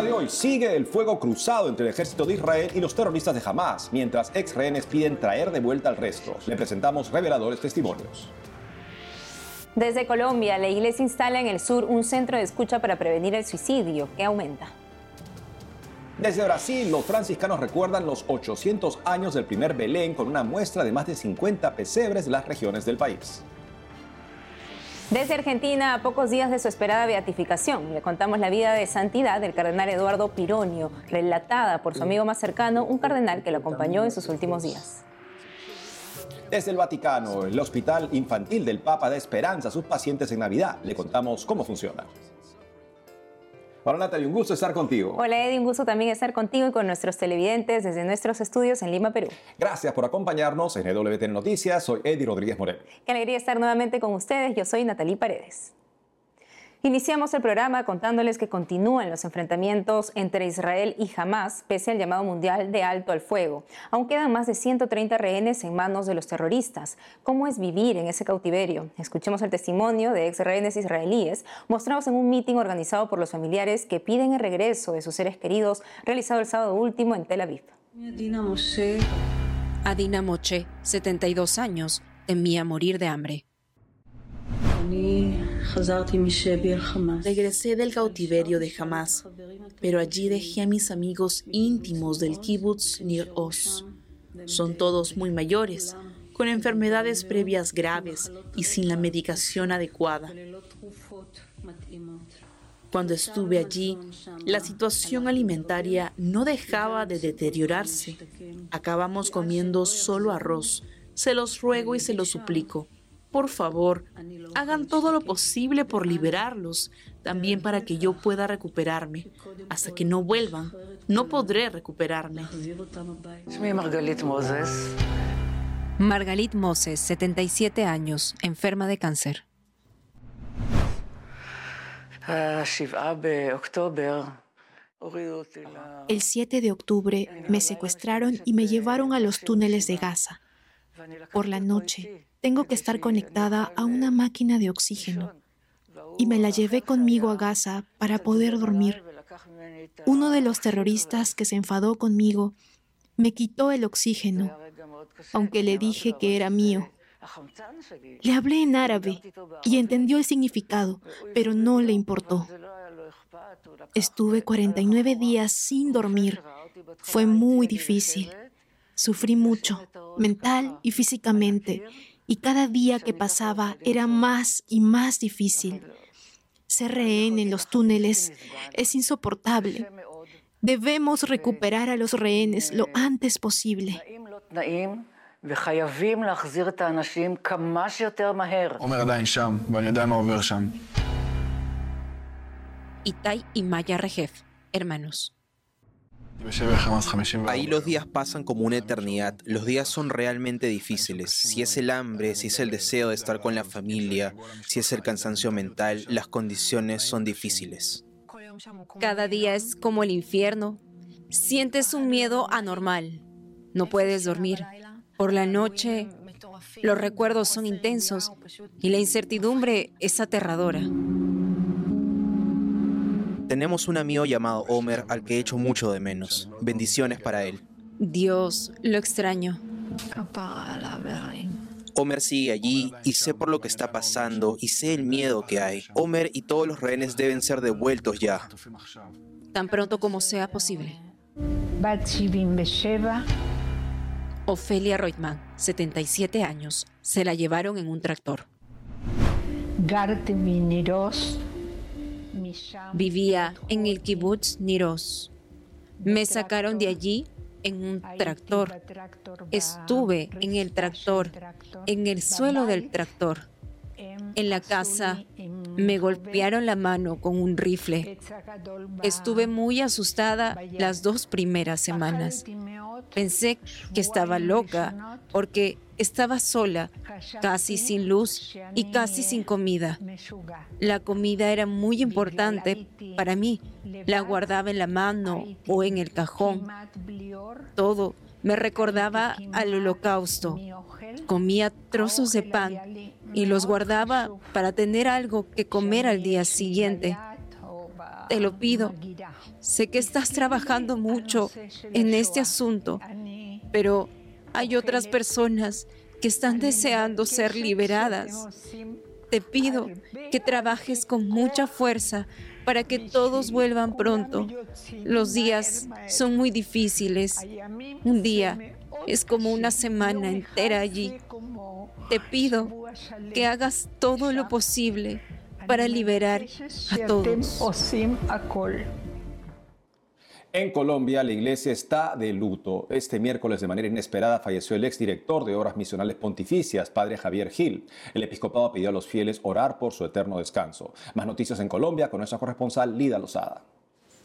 programa de hoy sigue el fuego cruzado entre el ejército de Israel y los terroristas de Hamas, mientras ex rehenes piden traer de vuelta al resto. Le presentamos reveladores testimonios. Desde Colombia, la iglesia instala en el sur un centro de escucha para prevenir el suicidio, que aumenta. Desde Brasil, los franciscanos recuerdan los 800 años del primer Belén con una muestra de más de 50 pesebres de las regiones del país. Desde Argentina, a pocos días de su esperada beatificación, le contamos la vida de santidad del cardenal Eduardo Pironio, relatada por su amigo más cercano, un cardenal que lo acompañó en sus últimos días. Desde el Vaticano, el Hospital Infantil del Papa da esperanza sus pacientes en Navidad. Le contamos cómo funciona. Hola Natalia, un gusto estar contigo. Hola Eddie, un gusto también estar contigo y con nuestros televidentes desde nuestros estudios en Lima, Perú. Gracias por acompañarnos en EWTN Noticias. Soy Eddie Rodríguez Moreno. Qué alegría estar nuevamente con ustedes. Yo soy Natalie Paredes. Iniciamos el programa contándoles que continúan los enfrentamientos entre Israel y Hamas, pese al llamado mundial de alto al fuego. Aún quedan más de 130 rehenes en manos de los terroristas. ¿Cómo es vivir en ese cautiverio? Escuchemos el testimonio de ex rehenes israelíes mostrados en un mitin organizado por los familiares que piden el regreso de sus seres queridos realizado el sábado último en Tel Aviv. Adina Moche, 72 años, temía morir de hambre. Regresé del cautiverio de Hamas, pero allí dejé a mis amigos íntimos del kibbutz Nir Oz. Son todos muy mayores, con enfermedades previas graves y sin la medicación adecuada. Cuando estuve allí, la situación alimentaria no dejaba de deteriorarse. Acabamos comiendo solo arroz. Se los ruego y se los suplico por favor, hagan todo lo posible por liberarlos, también para que yo pueda recuperarme. Hasta que no vuelvan, no podré recuperarme. Margalit Moses, 77 años, enferma de cáncer. El 7 de octubre me secuestraron y me llevaron a los túneles de Gaza. Por la noche tengo que estar conectada a una máquina de oxígeno y me la llevé conmigo a Gaza para poder dormir. Uno de los terroristas que se enfadó conmigo me quitó el oxígeno, aunque le dije que era mío. Le hablé en árabe y entendió el significado, pero no le importó. Estuve 49 días sin dormir. Fue muy difícil. Sufrí mucho, mental y físicamente, y cada día que pasaba era más y más difícil. Ser rehén en los túneles es insoportable. Debemos recuperar a los rehenes lo antes posible. Itai y Maya Rejef, hermanos. Ahí los días pasan como una eternidad. Los días son realmente difíciles. Si es el hambre, si es el deseo de estar con la familia, si es el cansancio mental, las condiciones son difíciles. Cada día es como el infierno. Sientes un miedo anormal. No puedes dormir. Por la noche, los recuerdos son intensos y la incertidumbre es aterradora. Tenemos un amigo llamado Homer al que he hecho mucho de menos. Bendiciones para él. Dios, lo extraño. Homer sigue allí y sé por lo que está pasando y sé el miedo que hay. Homer y todos los rehenes deben ser devueltos ya. Tan pronto como sea posible. Ofelia Reutemann, 77 años, se la llevaron en un tractor. Vivía en el kibbutz Niros. Me sacaron de allí en un tractor. Estuve en el tractor, en el suelo del tractor. En la casa me golpearon la mano con un rifle. Estuve muy asustada las dos primeras semanas. Pensé que estaba loca porque estaba sola, casi sin luz y casi sin comida. La comida era muy importante para mí. La guardaba en la mano o en el cajón. Todo me recordaba al holocausto. Comía trozos de pan y los guardaba para tener algo que comer al día siguiente. te lo pido. Sé que estás trabajando mucho en este asunto, pero hay otras personas que están deseando ser liberadas. Te pido que trabajes con mucha fuerza para que todos vuelvan pronto. Los días son muy difíciles. Un día es como una semana entera allí. Te pido que hagas todo lo posible para liberar a todos. En Colombia, la iglesia está de luto. Este miércoles, de manera inesperada, falleció el exdirector de Obras Misionales Pontificias, padre Javier Gil. El episcopado pidió a los fieles orar por su eterno descanso. Más noticias en Colombia con nuestra corresponsal Lida Lozada.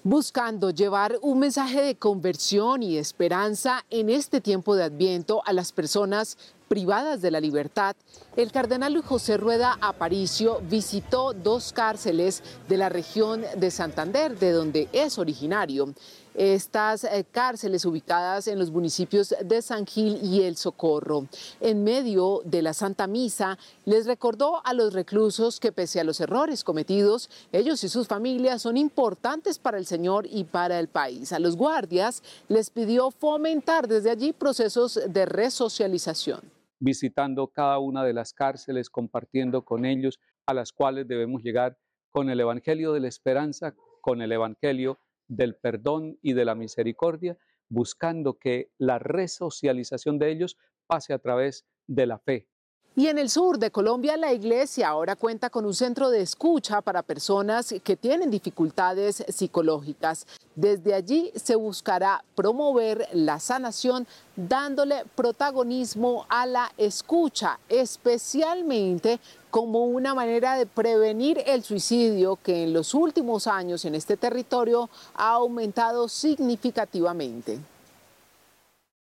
Buscando llevar un mensaje de conversión y esperanza en este tiempo de Adviento a las personas privadas de la libertad, el cardenal Luis José Rueda Aparicio visitó dos cárceles de la región de Santander, de donde es originario. Estas eh, cárceles ubicadas en los municipios de San Gil y El Socorro. En medio de la Santa Misa, les recordó a los reclusos que pese a los errores cometidos, ellos y sus familias son importantes para el Señor y para el país. A los guardias les pidió fomentar desde allí procesos de resocialización visitando cada una de las cárceles, compartiendo con ellos, a las cuales debemos llegar con el Evangelio de la esperanza, con el Evangelio del perdón y de la misericordia, buscando que la resocialización de ellos pase a través de la fe, y en el sur de Colombia, la iglesia ahora cuenta con un centro de escucha para personas que tienen dificultades psicológicas. Desde allí se buscará promover la sanación dándole protagonismo a la escucha, especialmente como una manera de prevenir el suicidio que en los últimos años en este territorio ha aumentado significativamente.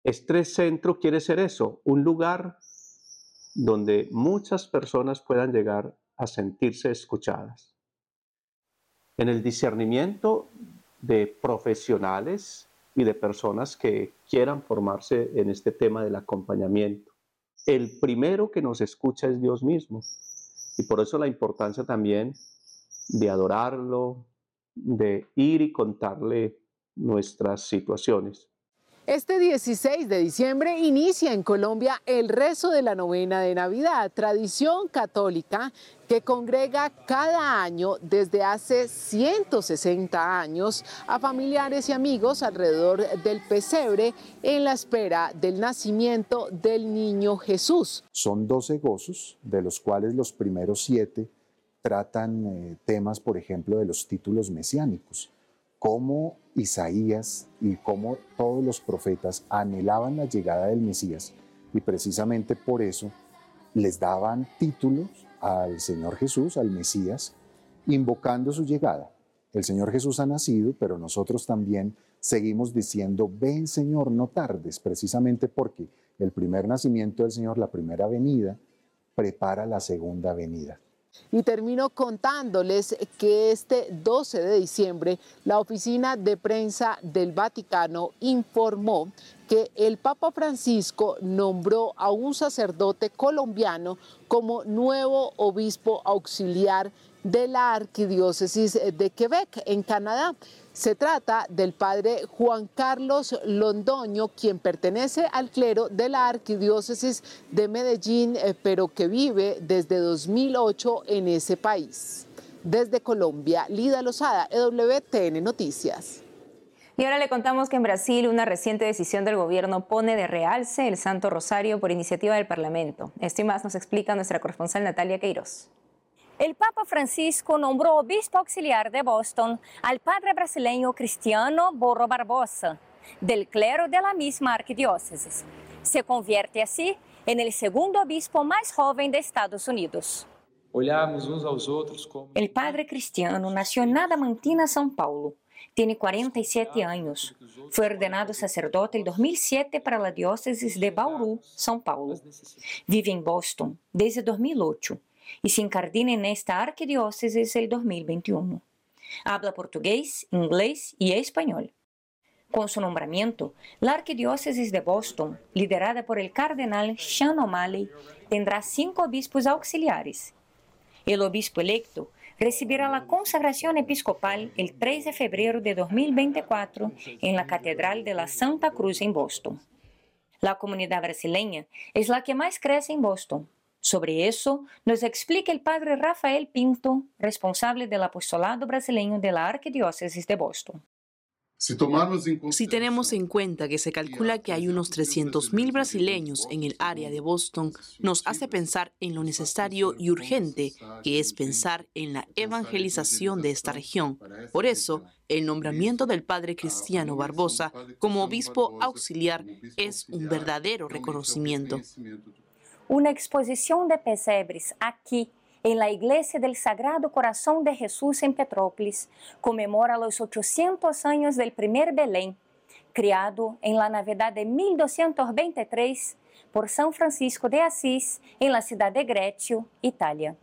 Estrés Centro quiere ser eso, un lugar donde muchas personas puedan llegar a sentirse escuchadas. En el discernimiento de profesionales y de personas que quieran formarse en este tema del acompañamiento. El primero que nos escucha es Dios mismo. Y por eso la importancia también de adorarlo, de ir y contarle nuestras situaciones. Este 16 de diciembre inicia en Colombia el rezo de la novena de Navidad, tradición católica que congrega cada año desde hace 160 años a familiares y amigos alrededor del pesebre en la espera del nacimiento del niño Jesús. Son 12 gozos, de los cuales los primeros siete tratan eh, temas, por ejemplo, de los títulos mesiánicos cómo Isaías y cómo todos los profetas anhelaban la llegada del Mesías y precisamente por eso les daban títulos al Señor Jesús, al Mesías, invocando su llegada. El Señor Jesús ha nacido, pero nosotros también seguimos diciendo, ven Señor, no tardes, precisamente porque el primer nacimiento del Señor, la primera venida, prepara la segunda venida. Y termino contándoles que este 12 de diciembre la oficina de prensa del Vaticano informó que el Papa Francisco nombró a un sacerdote colombiano como nuevo obispo auxiliar de la Arquidiócesis de Quebec, en Canadá. Se trata del padre Juan Carlos Londoño, quien pertenece al clero de la Arquidiócesis de Medellín, eh, pero que vive desde 2008 en ese país. Desde Colombia, Lida Lozada, EWTN Noticias. Y ahora le contamos que en Brasil una reciente decisión del gobierno pone de realce el Santo Rosario por iniciativa del Parlamento. Esto y más nos explica nuestra corresponsal Natalia Queiroz. El Papa Francisco nombró obispo auxiliar de Boston al padre brasileño Cristiano Borro Barbosa, del clero de la misma arquidiócesis. Se convierte así en el segundo obispo más joven de Estados Unidos. El padre Cristiano nació en Nadamantina, São Paulo tiene 47 años. Fue ordenado sacerdote en 2007 para la diócesis de Bauru, São Paulo. Vive en Boston desde 2008 y se incardina en esta arquidiócesis el 2021. Habla portugués, inglés y español. Con su nombramiento, la arquidiócesis de Boston, liderada por el cardenal Sean O'Malley, tendrá cinco obispos auxiliares. El obispo electo recibirá la consagración episcopal el 3 de febrero de 2024 en la Catedral de la Santa Cruz en Boston. La comunidad brasileña es la que más crece en Boston. Sobre eso nos explica el padre Rafael Pinto, responsable del apostolado brasileño de la Arquidiócesis de Boston. Si tenemos en cuenta que se calcula que hay unos 300.000 brasileños en el área de Boston, nos hace pensar en lo necesario y urgente que es pensar en la evangelización de esta región. Por eso, el nombramiento del padre Cristiano Barbosa como obispo auxiliar es un verdadero reconocimiento. Una exposición de pesebres aquí en la Iglesia del Sagrado Corazón de Jesús en Petrópolis, conmemora los 800 años del primer Belén, criado en la Navidad de 1223 por San Francisco de Asís en la ciudad de Greccio, Italia.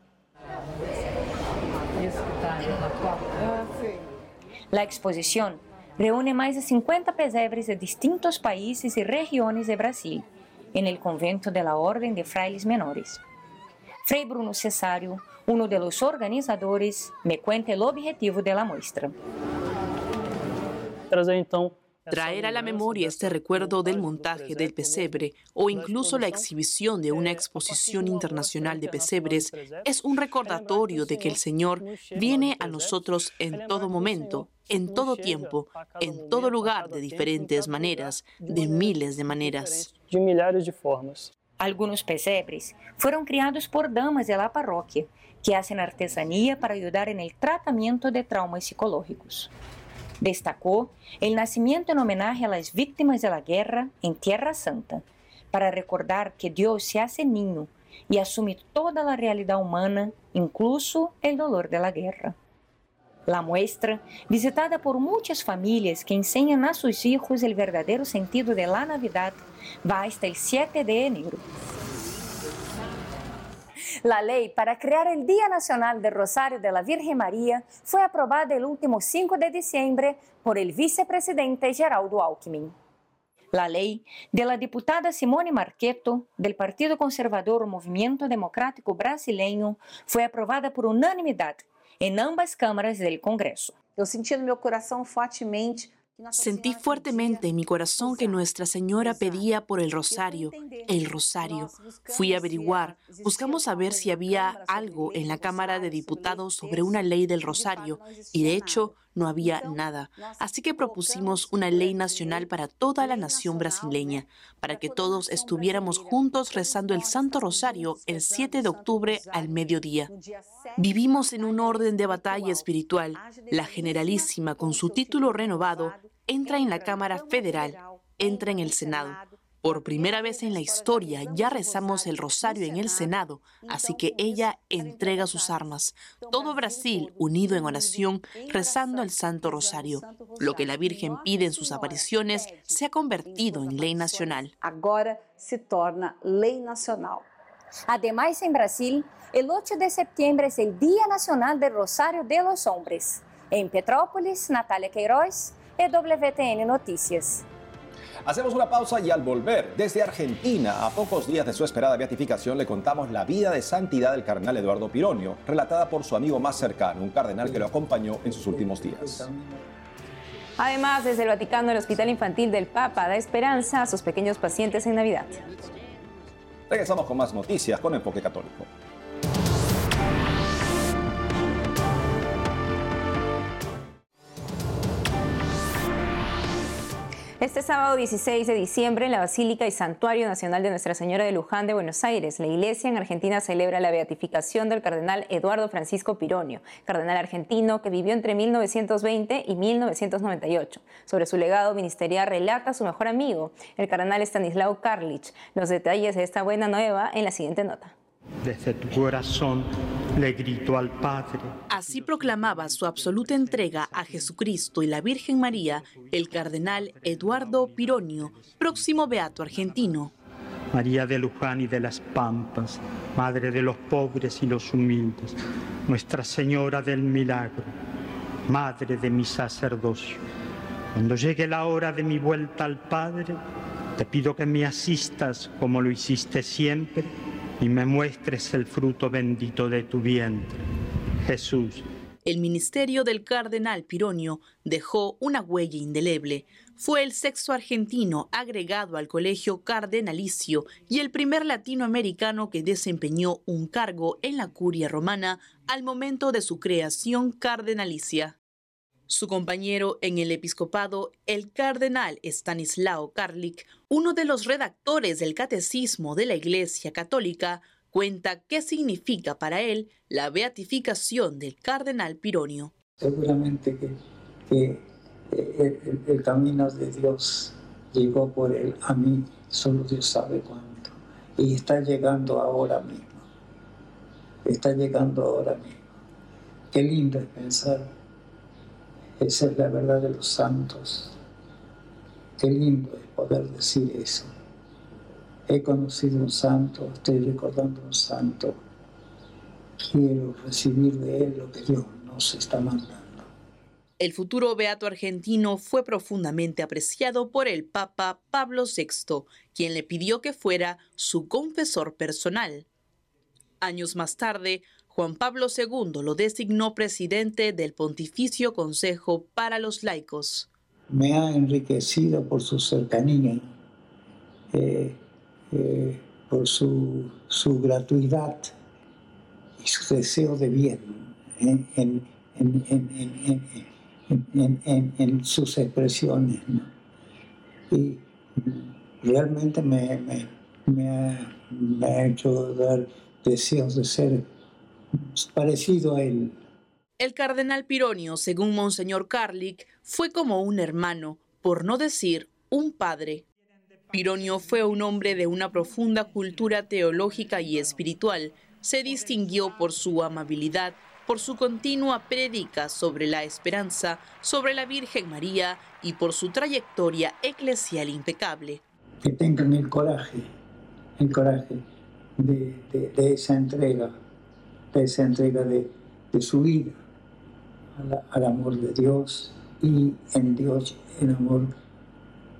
La exposición reúne más de 50 pesebres de distintos países y regiones de Brasil, en el convento de la Orden de Frailes Menores. Frei Bruno Cesário, um dos organizadores, me cuenta o objetivo da mostra. Trazer então Traer a la memoria este recuerdo del montaje del pesebre o incluso la exhibición de una exposición internacional de pesebres es un recordatorio de que el Señor viene a nosotros en todo momento, en todo tiempo, en todo lugar de diferentes maneras, de miles de maneras. Algunos pesebres fueron criados por damas de la parroquia que hacen artesanía para ayudar en el tratamiento de traumas psicológicos. Destacó el nacimiento en homenaje a las víctimas de la guerra en Tierra Santa, para recordar que Dios se hace niño y asume toda la realidad humana, incluso el dolor de la guerra. La muestra, visitada por muchas familias que enseñan a sus hijos el verdadero sentido de la Navidad, va hasta el 7 de enero. La ley para crear el Día Nacional del Rosario de la Virgen María fue aprobada el último 5 de diciembre por el vicepresidente Geraldo Alckmin. La ley de la Simone Marqueto, del Partido Conservador Movimiento Democrático Brasileño, fue aprobada por unanimidad en ambas cámaras del Congreso. Yo sentí en mi corazón fuertemente Sentí fuertemente en mi corazón que Nuestra Señora pedía por el rosario, el rosario. Fui a averiguar, buscamos saber si había algo en la Cámara de Diputados sobre una ley del rosario y de hecho no había nada. Así que propusimos una ley nacional para toda la nación brasileña, para que todos estuviéramos juntos rezando el Santo Rosario el 7 de octubre al mediodía. Vivimos en un orden de batalla espiritual. La Generalísima, con su título renovado, entra en la Cámara Federal, entra en el Senado. Por primera vez en la historia ya rezamos el rosario en el Senado, así que ella entrega sus armas. Todo Brasil unido en oración rezando el Santo Rosario. Lo que la Virgen pide en sus apariciones se ha convertido en ley nacional. Ahora se torna ley nacional. Además, en Brasil, el 8 de septiembre es el Día Nacional del Rosario de los Hombres. En Petrópolis, Natalia Queiroz, EWTN Noticias. Hacemos una pausa y al volver, desde Argentina, a pocos días de su esperada beatificación, le contamos la vida de santidad del cardenal Eduardo Pironio, relatada por su amigo más cercano, un cardenal que lo acompañó en sus últimos días. Además, desde el Vaticano, el Hospital Infantil del Papa da esperanza a sus pequeños pacientes en Navidad. Regresamos con más noticias con Enfoque Católico. Este sábado 16 de diciembre en la Basílica y Santuario Nacional de Nuestra Señora de Luján de Buenos Aires, la Iglesia en Argentina celebra la beatificación del cardenal Eduardo Francisco Pironio, cardenal argentino que vivió entre 1920 y 1998. Sobre su legado ministerial relata su mejor amigo, el cardenal Stanislao Karlich. Los detalles de esta buena nueva en la siguiente nota. Desde tu corazón le gritó al Padre. Así proclamaba su absoluta entrega a Jesucristo y la Virgen María el cardenal Eduardo Pironio, próximo beato argentino. María de Luján y de las Pampas, Madre de los pobres y los humildes, Nuestra Señora del Milagro, Madre de mi sacerdocio. Cuando llegue la hora de mi vuelta al Padre, te pido que me asistas como lo hiciste siempre y me muestres el fruto bendito de tu vientre. Jesús. El ministerio del cardenal Pironio dejó una huella indeleble. Fue el sexto argentino agregado al colegio cardenalicio y el primer latinoamericano que desempeñó un cargo en la curia romana al momento de su creación cardenalicia. Su compañero en el episcopado, el cardenal Stanislao Karlik, uno de los redactores del Catecismo de la Iglesia Católica, cuenta qué significa para él la beatificación del cardenal Pironio. Seguramente que, el, camino de Dios llegó por él a mí, solo Dios sabe cuánto, y está llegando ahora mismo, está llegando ahora mismo. Qué lindo es pensar esa es la verdad de los santos. Qué lindo es poder decir eso. He conocido un santo, estoy recordando un santo. Quiero recibir de él lo que Dios nos está mandando. El futuro beato argentino fue profundamente apreciado por el Papa Pablo VI, quien le pidió que fuera su confesor personal. Años más tarde, Juan Pablo II lo designó presidente del Pontificio Consejo para los Laicos. Me ha enriquecido por su cercanía, eh, eh, por su, gratuidad y su deseo de bien en, sus expresiones. Y realmente me, ha, me ha hecho dar deseos de ser parecido a él. El cardenal Pironio, según Monseñor Carlick, fue como un hermano, por no decir un padre. Pironio fue un hombre de una profunda cultura teológica y espiritual. Se distinguió por su amabilidad, por su continua prédica sobre la esperanza, sobre la Virgen María y por su trayectoria eclesial impecable. Que tengan el coraje, el coraje de esa entrega esa entrega de, su vida al, amor de Dios y en Dios el amor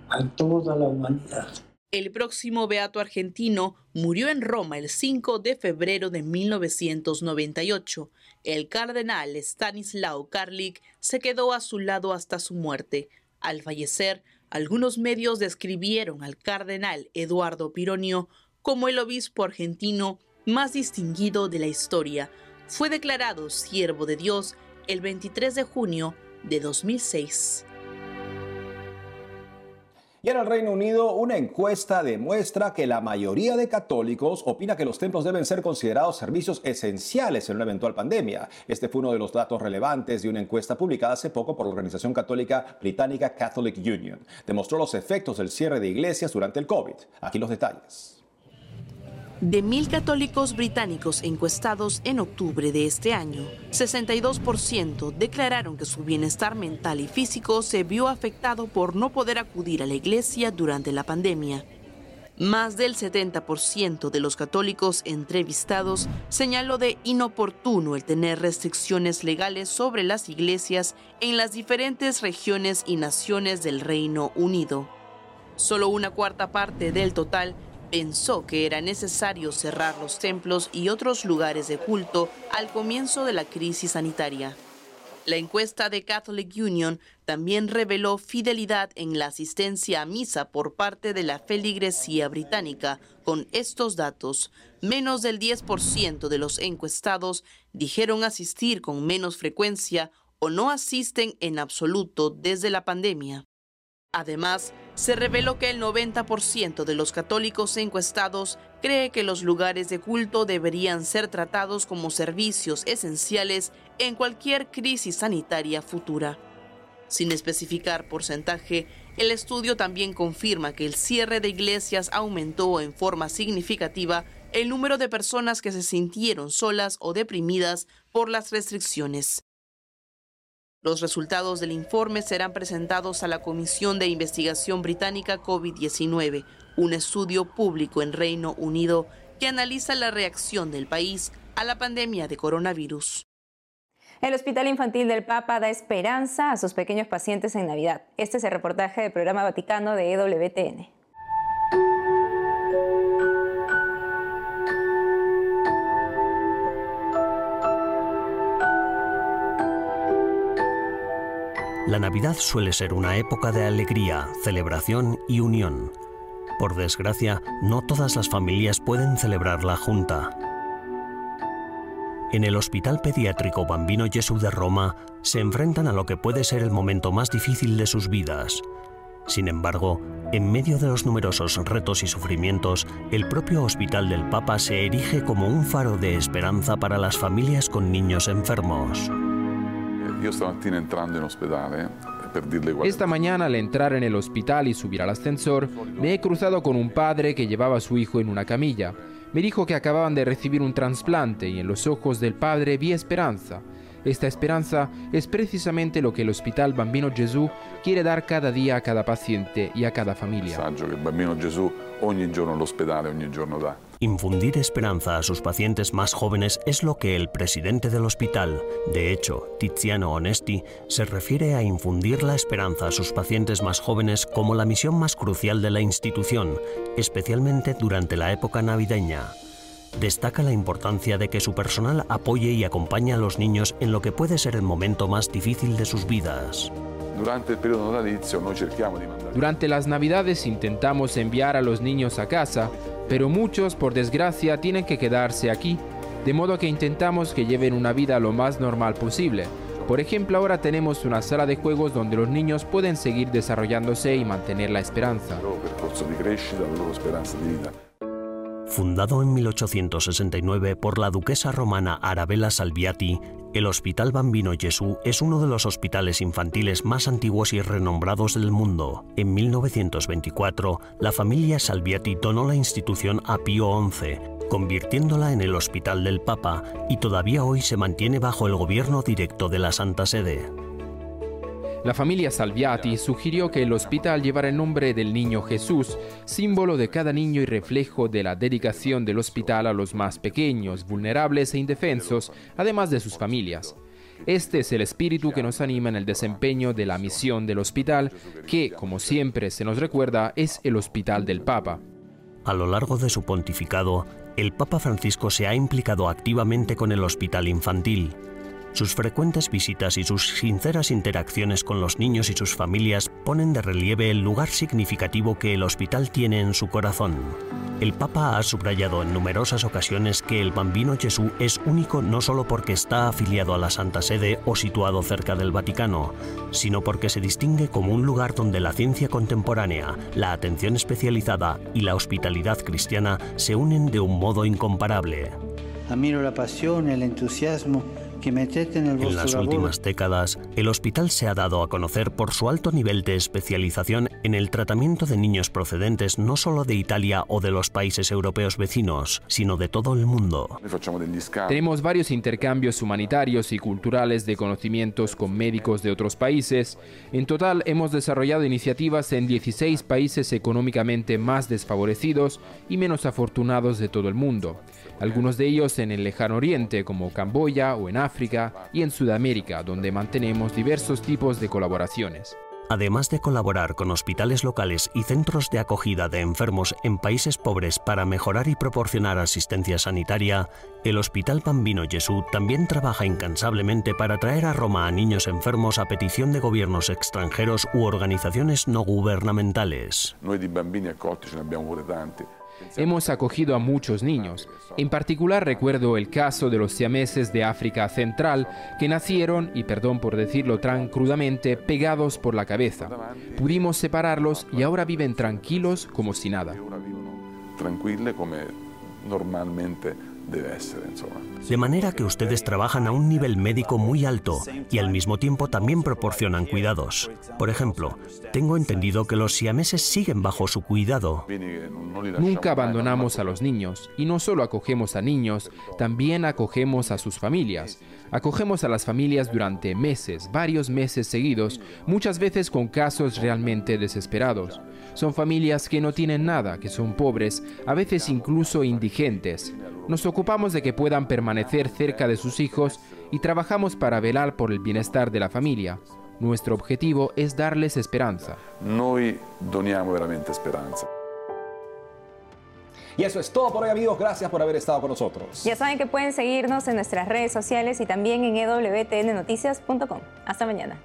a toda la humanidad. El próximo beato argentino murió en Roma el 5 de febrero de 1998. El cardenal Stanislao Karlik se quedó a su lado hasta su muerte. Al fallecer, algunos medios describieron al cardenal Eduardo Pironio como el obispo argentino más distinguido de la historia. Fue declarado siervo de Dios el 23 de junio de 2006. Y en el Reino Unido, una encuesta demuestra que la mayoría de católicos opina que los templos deben ser considerados servicios esenciales en una eventual pandemia. Este fue uno de los datos relevantes de una encuesta publicada hace poco por la organización católica británica Catholic Union. Demostró los efectos del cierre de iglesias durante el COVID. Aquí los detalles. De mil católicos británicos encuestados en octubre de este año, 62% declararon que su bienestar mental y físico se vio afectado por no poder acudir a la iglesia durante la pandemia. Más del 70% de los católicos entrevistados señaló de inoportuno el tener restricciones legales sobre las iglesias en las diferentes regiones y naciones del Reino Unido. Solo una cuarta parte del total pensó que era necesario cerrar los templos y otros lugares de culto al comienzo de la crisis sanitaria. La encuesta de Catholic Union también reveló fidelidad en la asistencia a misa por parte de la feligresía británica. Con estos datos, menos del 10% de los encuestados dijeron asistir con menos frecuencia o no asisten en absoluto desde la pandemia. Además, se reveló que el 90% de los católicos encuestados cree que los lugares de culto deberían ser tratados como servicios esenciales en cualquier crisis sanitaria futura. Sin especificar porcentaje, el estudio también confirma que el cierre de iglesias aumentó en forma significativa el número de personas que se sintieron solas o deprimidas por las restricciones. Los resultados del informe serán presentados a la Comisión de Investigación Británica COVID-19, un estudio público en Reino Unido que analiza la reacción del país a la pandemia de coronavirus. El Hospital Infantil del Papa da esperanza a sus pequeños pacientes en Navidad. Este es el reportaje del programa Vaticano de EWTN. La Navidad suele ser una época de alegría, celebración y unión. Por desgracia, no todas las familias pueden celebrarla junta. En el Hospital Pediátrico Bambino Gesù de Roma se enfrentan a lo que puede ser el momento más difícil de sus vidas. Sin embargo, en medio de los numerosos retos y sufrimientos, el propio Hospital del Papa se erige como un faro de esperanza para las familias con niños enfermos. Esta mañana al entrar en el hospital y subir al ascensor, me he cruzado con un padre que llevaba a su hijo en una camilla. Me dijo que acababan de recibir un trasplante y en los ojos del padre vi esperanza. Esta esperanza es precisamente lo que el Hospital Bambino Gesù quiere dar cada día a cada paciente y a cada familia. Infundir esperanza a sus pacientes más jóvenes es lo que el presidente del hospital, de hecho, Tiziano Onesti, se refiere a infundir la esperanza a sus pacientes más jóvenes como la misión más crucial de la institución, especialmente durante la época navideña destaca la importancia de que su personal apoye y acompañe a los niños en lo que puede ser el momento más difícil de sus vidas. Durante las Navidades intentamos enviar a los niños a casa, pero muchos, por desgracia, tienen que quedarse aquí, de modo que intentamos que lleven una vida lo más normal posible. Por ejemplo, ahora tenemos una sala de juegos donde los niños pueden seguir desarrollándose y mantener la esperanza. Fundado en 1869 por la duquesa romana Arabella Salviati, el Hospital Bambino Gesù es uno de los hospitales infantiles más antiguos y renombrados del mundo. En 1924, la familia Salviati donó la institución a Pío XI, convirtiéndola en el Hospital del Papa, y todavía hoy se mantiene bajo el gobierno directo de la Santa Sede. La familia Salviati sugirió que el hospital llevara el nombre del niño Jesús, símbolo de cada niño y reflejo de la dedicación del hospital a los más pequeños, vulnerables e indefensos, además de sus familias. Este es el espíritu que nos anima en el desempeño de la misión del hospital, que, como siempre se nos recuerda, es el hospital del Papa. A lo largo de su pontificado, el Papa Francisco se ha implicado activamente con el hospital infantil, sus frecuentes visitas y sus sinceras interacciones con los niños y sus familias ponen de relieve el lugar significativo que el hospital tiene en su corazón. El Papa ha subrayado en numerosas ocasiones que el Bambino Jesús es único no solo porque está afiliado a la Santa Sede o situado cerca del Vaticano, sino porque se distingue como un lugar donde la ciencia contemporánea, la atención especializada y la hospitalidad cristiana se unen de un modo incomparable. Admiro la pasión, el entusiasmo en las últimas décadas, el hospital se ha dado a conocer por su alto nivel de especialización en el tratamiento de niños procedentes no solo de Italia o de los países europeos vecinos, sino de todo el mundo. Tenemos varios intercambios humanitarios y culturales de conocimientos con médicos de otros países. En total, hemos desarrollado iniciativas en 16 países económicamente más desfavorecidos y menos afortunados de todo el mundo algunos de ellos en el lejano oriente como Camboya o en África y en Sudamérica, donde mantenemos diversos tipos de colaboraciones. Además de colaborar con hospitales locales y centros de acogida de enfermos en países pobres para mejorar y proporcionar asistencia sanitaria, el Hospital Bambino Gesù también trabaja incansablemente para traer a Roma a niños enfermos a petición de gobiernos extranjeros u organizaciones no gubernamentales. Hemos acogido a muchos niños. En particular recuerdo el caso de los siameses de África Central que nacieron, y perdón por decirlo tan crudamente, pegados por la cabeza. Pudimos separarlos y ahora viven tranquilos como si nada. como normalmente de manera que ustedes trabajan a un nivel médico muy alto y al mismo tiempo también proporcionan cuidados. Por ejemplo, tengo entendido que los siameses siguen bajo su cuidado. Nunca abandonamos a los niños y no solo acogemos a niños, también acogemos a sus familias. Acogemos a las familias durante meses, varios meses seguidos, muchas veces con casos realmente desesperados. Son familias que no tienen nada, que son pobres, a veces incluso indigentes. Nos ocupamos de que puedan permanecer cerca de sus hijos y trabajamos para velar por el bienestar de la familia. Nuestro objetivo es darles esperanza. Noi doniamo veramente esperanza. Y eso es todo por hoy amigos, gracias por haber estado con nosotros. Ya saben que pueden seguirnos en nuestras redes sociales y también en ewtnnoticias.com. Hasta mañana.